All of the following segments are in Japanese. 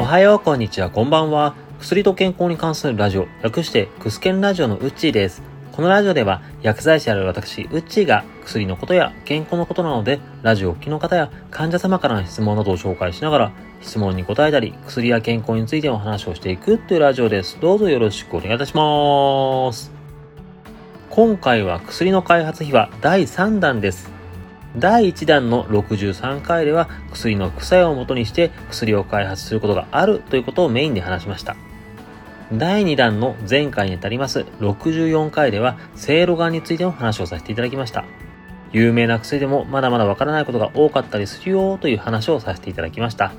おはよう、こんにちは、こんばんは。薬と健康に関するラジオ、略してクスケンラジオのうっちーです。このラジオでは薬剤師である私、うっちーが薬のことや健康のことなので、ラジオを聞きの方や患者様からの質問などを紹介しながら、質問に答えたり、薬や健康についての話をしていくというラジオです。どうぞよろしくお願いいたします。今回は薬の開発秘話第3弾です。第1弾の63回では薬の副作用をもとにして薬を開発することがあるということをメインで話しました。第2弾の前回にあたります64回では、せいろがんについての話をさせていただきました。有名な薬でもまだまだわからないことが多かったりするよという話をさせていただきました。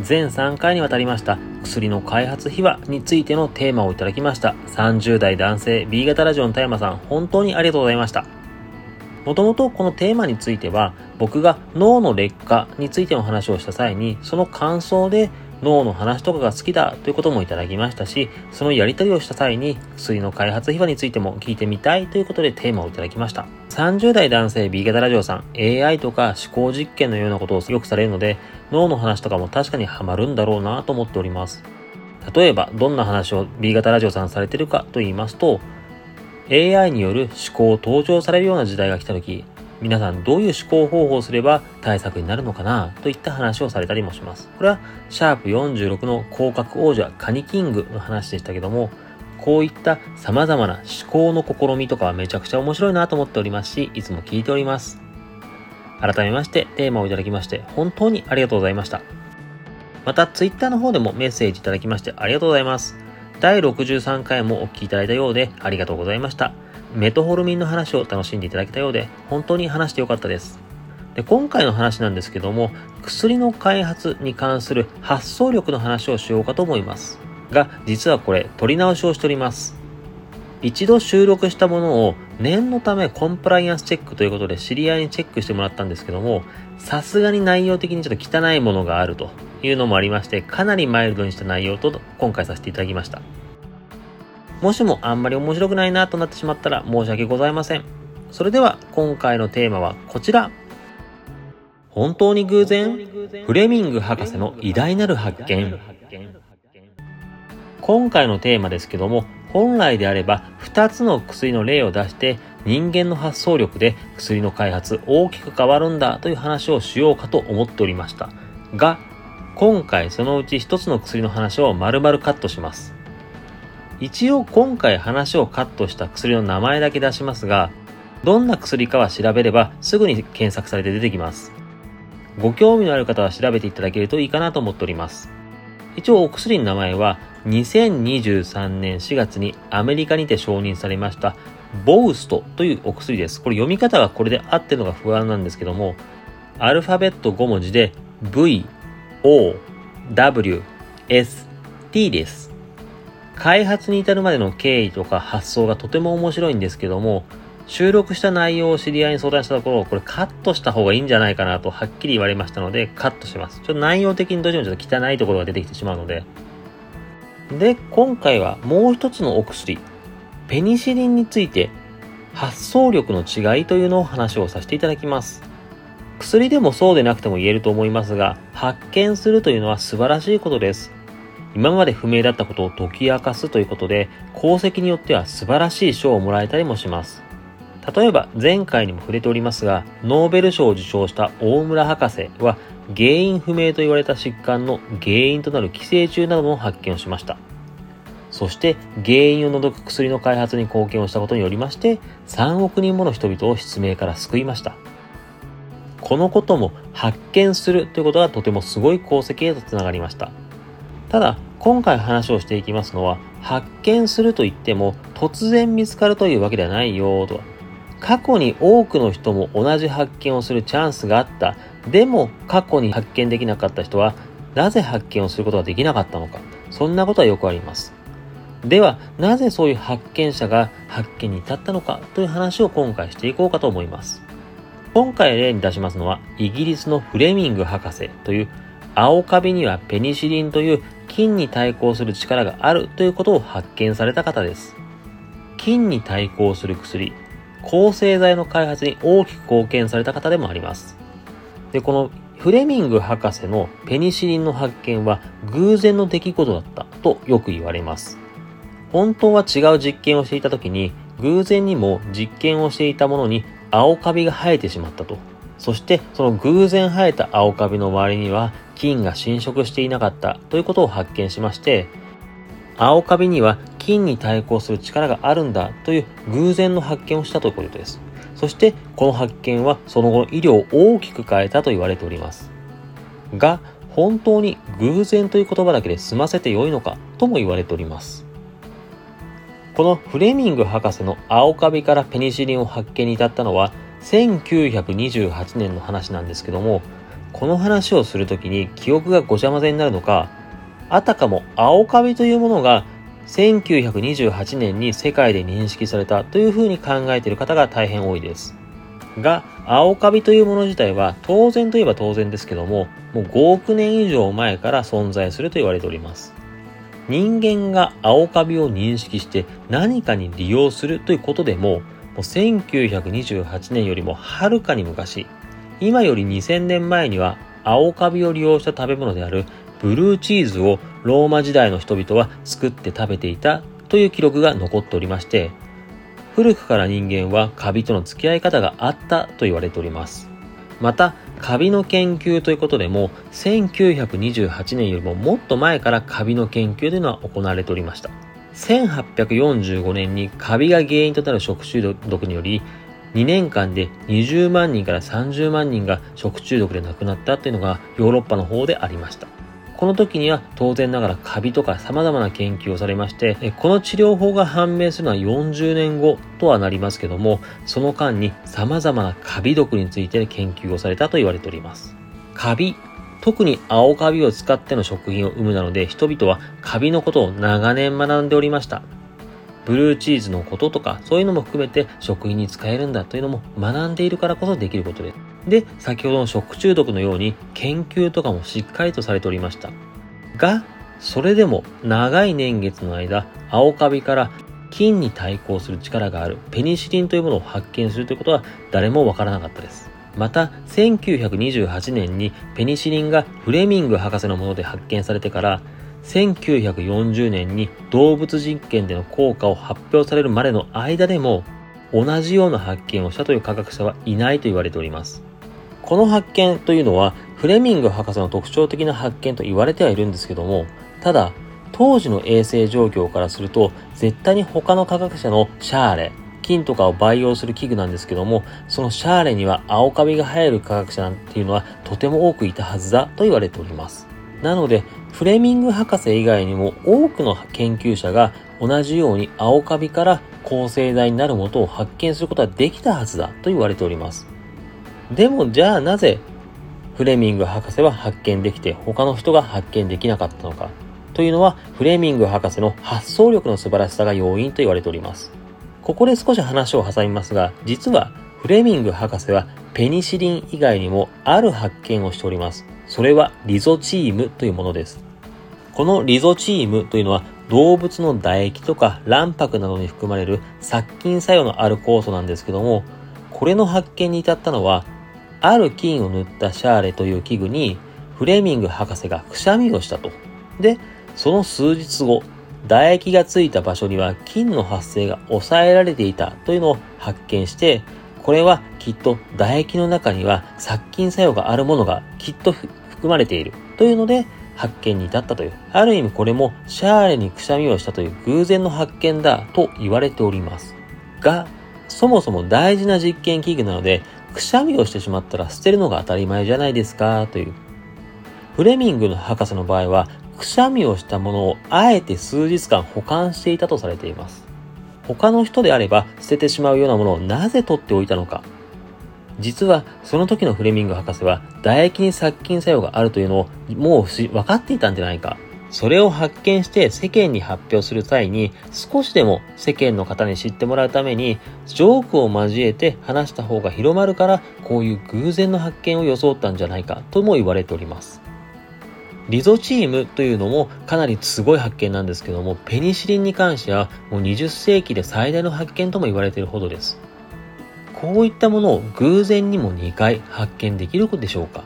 全3回にわたりました薬の開発秘話についてのテーマをいただきました。30代男性 B 型ラジオの田山さん、本当にありがとうございました。もともとこのテーマについては、僕が脳の劣化についての話をした際に、その感想で脳の話とかが好きだということもいただきましたし、そのやり取りをした際に薬の開発秘話についても聞いてみたいということでテーマをいただきました。30代男性 B 型ラジオさん、AI とか思考実験のようなことをよくされるので、脳の話とかも確かにハマるんだろうなと思っております。例えば、どんな話を B 型ラジオさんされてるかと言いますと、AI による思考を登場されるような時代が来た時、皆さんどういう思考方法をすれば対策になるのかなといった話をされたりもします。これはシャープ46の広角王者カニキングの話でしたけども、こういった様々な思考の試みとかはめちゃくちゃ面白いなと思っておりますし、いつも聞いております。改めましてテーマをいただきまして本当にありがとうございました。また Twitter の方でもメッセージいただきましてありがとうございます。第63回もお聞きいただいたようでありがとうございました。メトホルミンの話を楽しんでいただけたようで、本当に話してよかったです。で今回の話なんですけども、薬の開発に関する発想力の話をしようかと思います。が、実はこれ、取り直しをしております。一度収録したものを念のためコンプライアンスチェックということで知り合いにチェックしてもらったんですけども、さすがに内容的にちょっと汚いものがあるというのもありまして、かなりマイルドにした内容と今回させていただきました。もしもあんまり面白くないなとなってしまったら申し訳ございません。それでは今回のテーマはこちら。本当に偶然フレミング博士の偉大なる発見。今回のテーマですけども、本来であれば2つの薬の例を出して人間の発想力で薬の開発大きく変わるんだという話をしようかと思っておりました。が、今回そのうち1つの薬の話を丸々カットします。一応今回話をカットした薬の名前だけ出しますが、どんな薬かは調べればすぐに検索されて出てきます。ご興味のある方は調べていただけるといいかなと思っております。一応お薬の名前は2023年4月にアメリカにて承認されましたボウストというお薬です。これ読み方がこれで合ってるのが不安なんですけども、アルファベット5文字で V, O, W, S, T です。開発に至るまでの経緯とか発想がとても面白いんですけども、収録した内容を知り合いに相談したところ、これカットした方がいいんじゃないかなとはっきり言われましたので、カットします。ちょっと内容的にどうしてもちょっと汚いところが出てきてしまうので。で、今回はもう一つのお薬、ペニシリンについて、発想力の違いというのを話をさせていただきます。薬でもそうでなくても言えると思いますが、発見するというのは素晴らしいことです。今まで不明だったことを解き明かすということで、功績によっては素晴らしい賞をもらえたりもします。例えば前回にも触れておりますが、ノーベル賞を受賞した大村博士は原因不明と言われた疾患の原因となる寄生虫などの発見をしました。そして原因を除く薬の開発に貢献をしたことによりまして3億人もの人々を失明から救いました。このことも発見するということがとてもすごい功績へとつながりました。ただ、今回話をしていきますのは、発見すると言っても突然見つかるというわけではないよと。過去に多くの人も同じ発見をするチャンスがあった。でも過去に発見できなかった人は、なぜ発見をすることができなかったのか。そんなことはよくあります。では、なぜそういう発見者が発見に至ったのかという話を今回していこうかと思います。今回例に出しますのは、イギリスのフレミング博士という青カビにはペニシリンという菌に対抗する力があるということを発見された方です。菌に対抗する薬、抗生剤の開発に大きく貢献された方でもあります。で、このフレミング博士のペニシリンの発見は偶然の出来事だったとよく言われます。本当は違う実験をしていた時に偶然にも実験をしていたものに青カビが生えてしまったと。そしてその偶然生えた青カビの周りには菌が侵食していなかったということを発見しまして、青カビには菌に対抗する力があるんだという偶然の発見をしたということです。そしてこの発見はその後の医療を大きく変えたと言われております。が、本当に偶然という言葉だけで済ませてよいのかとも言われております。このフレミング博士の青カビからペニシリンを発見に至ったのは1928年の話なんですけども、この話をするときに記憶がごちゃ混ぜになるのか、あたかも青カビというものが1928年に世界で認識されたというふうに考えている方が大変多いです。が、青カビというもの自体は当然といえば当然ですけども、もう5億年以上前から存在すると言われております。人間が青カビを認識して何かに利用するということでも、もう1928年よりもはるかに昔、今より2000年前には青カビを利用した食べ物であるブルーチーズをローマ時代の人々は作って食べていたという記録が残っておりまして、古くから人間はカビとの付き合い方があったと言われております。また、カビの研究ということでも、1928年よりももっと前からカビの研究というのは行われておりました。1845年にカビが原因となる食中毒により、2年間で20万人から30万人が食中毒で亡くなったというのがヨーロッパの方でありました。この時には当然ながらカビとか様々な研究をされまして、この治療法が判明するのは40年後とはなりますけども、その間に様々なカビ毒について研究をされたと言われております。カビ、特に青カビを使っての食品を生むなので、人々はカビのことを長年学んでおりました。ブルーチーズのこととか、そういうのも含めて食品に使えるんだというのも学んでいるからこそできることです。で、先ほどの食中毒のように研究とかもしっかりとされておりました。が、それでも長い年月の間、青カビから菌に対抗する力があるペニシリンというものを発見するということは誰もわからなかったです。また、1928年にペニシリンがフレミング博士のもので発見されてから、1940年に動物実験での効果を発表されるまでの間でも、同じような発見をしたという科学者はいないと言われております。この発見というのはフレミング博士の特徴的な発見と言われてはいるんですけども、ただ、当時の衛生状況からすると、絶対に他の科学者のシャーレ、菌とかを培養する器具なんですけども、そのシャーレには青カビが生える科学者なんていうのはとても多くいたはずだと言われております。なので、フレミング博士以外にも多くの研究者が同じように青カビから抗生剤になるものを発見することはできたはずだと言われております。でもじゃあなぜフレミング博士は発見できて他の人が発見できなかったのかというのはフレミング博士の発想力の素晴らしさが要因と言われております。ここで少し話を挟みますが、実はフレミング博士はペニシリン以外にもある発見をしております。それはリゾチームというものです。このリゾチームというのは動物の唾液とか卵白などに含まれる殺菌作用のある酵素なんですけども、これの発見に至ったのはある菌を塗ったシャーレという器具にフレミング博士がくしゃみをしたと。で、その数日後、唾液がついた場所には菌の発生が抑えられていたというのを発見して、これはきっと唾液の中には殺菌作用があるものがきっと含まれているというので発見に至ったという。ある意味これもシャーレにくしゃみをしたという偶然の発見だと言われております。が、そもそも大事な実験器具なのでくしゃみをしてしまったら捨てるのが当たり前じゃないですかという。フレミングの博士の場合は、くしゃみをしたものをあえて数日間保管していたとされています。他の人であれば捨ててしまうようなものをなぜ取っておいたのか。実はその時のフレミング博士は唾液に殺菌作用があるというのをもう分かっていたんじゃないかそれを発見して世間に発表する際に少しでも世間の方に知ってもらうためにジョークを交えて話した方が広まるからこういう偶然の発見を装ったんじゃないかとも言われております。リゾチームというのもかなりすごい発見なんですけどもペニシリンに関してはもう20世紀で最大の発見とも言われているほどです。こういったものを偶然にも2回発見できることでしょうか？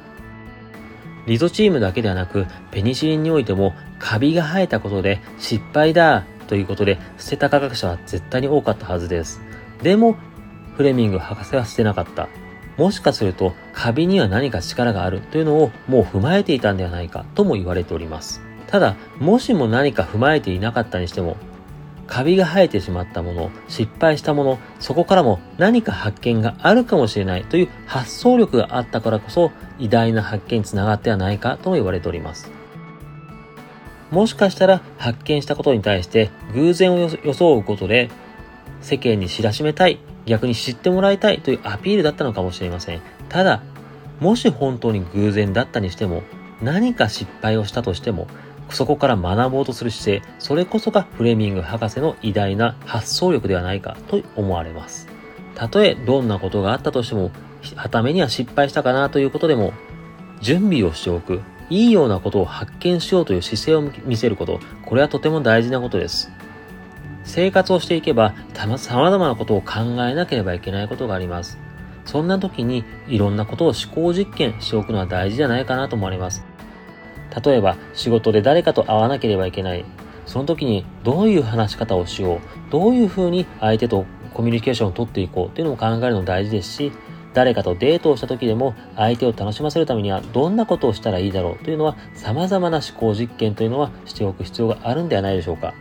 リゾチームだけではなく、ペニシリンにおいてもカビが生えたことで失敗だということで捨てた科学者は絶対に多かったはずです。でも、フレミング博士は捨てなかった。もしかするとカビには何か力があるというのをもう踏まえていたんではないかとも言われております。ただ、もしも何か踏まえていなかったにしても、カビが生えてしまったもの、失敗したもの、そこからも何か発見があるかもしれないという発想力があったからこそ偉大な発見につながってはないかとも言われております。もしかしたら発見したことに対して偶然を装うことで世間に知らしめたい、逆に知ってもらいたいというアピールだったのかもしれません。ただ、もし本当に偶然だったにしても、何か失敗をしたとしても、そこから学ぼうとする姿勢、それこそがフレミング博士の偉大な発想力ではないかと思われます。たとえどんなことがあったとしても、はためには失敗したかなということでも、準備をしておく、いいようなことを発見しようという姿勢を見せること、これはとても大事なことです。生活をしていけば、様々なことを考えなければいけないことがあります。そんな時に、いろんなことを思考実験しておくのは大事じゃないかなと思われます。例えば、仕事で誰かと会わなければいけない。その時に、どういう話し方をしよう。どういうふうに相手とコミュニケーションをとっていこうというのも考えるの大事ですし、誰かとデートをした時でも相手を楽しませるためにはどんなことをしたらいいだろうというのは様々な思考実験というのはしておく必要があるんではないでしょうか。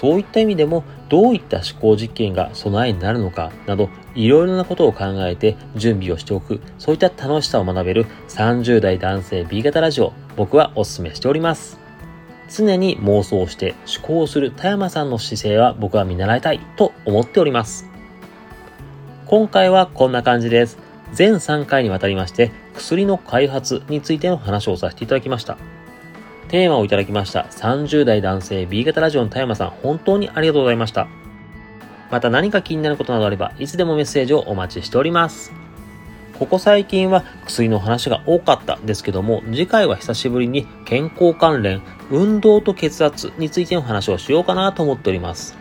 そういった意味でもどういった思考実験が備えになるのかなどいろいろなことを考えて準備をしておくそういった楽しさを学べる30代男性 B 型ラジオ僕はお勧めしております。常に妄想して思考する田山さんの姿勢は僕は見習いたいと思っております。今回はこんな感じです。全3回にわたりまして薬の開発についての話をさせていただきました。テーマをいただきました30代男性 B 型ラジオの田山さん、本当にありがとうございました。また何か気になることなどあれば、いつでもメッセージをお待ちしております。ここ最近は薬の話が多かったですけども、次回は久しぶりに健康関連、運動と血圧についての話をしようかなと思っております。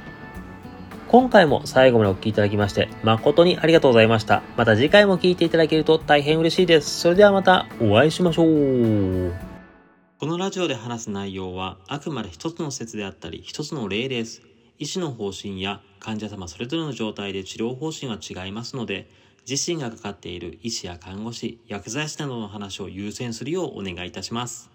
今回も最後までお聴きいただきまして、誠にありがとうございました。また次回も聴いていただけると大変嬉しいです。それではまたお会いしましょう。このラジオで話す内容はあくまで一つの説であったり一つの例です。医師の方針や患者様それぞれの状態で治療方針は違いますので、自身がかかっている医師や看護師、薬剤師などの話を優先するようお願いいたします。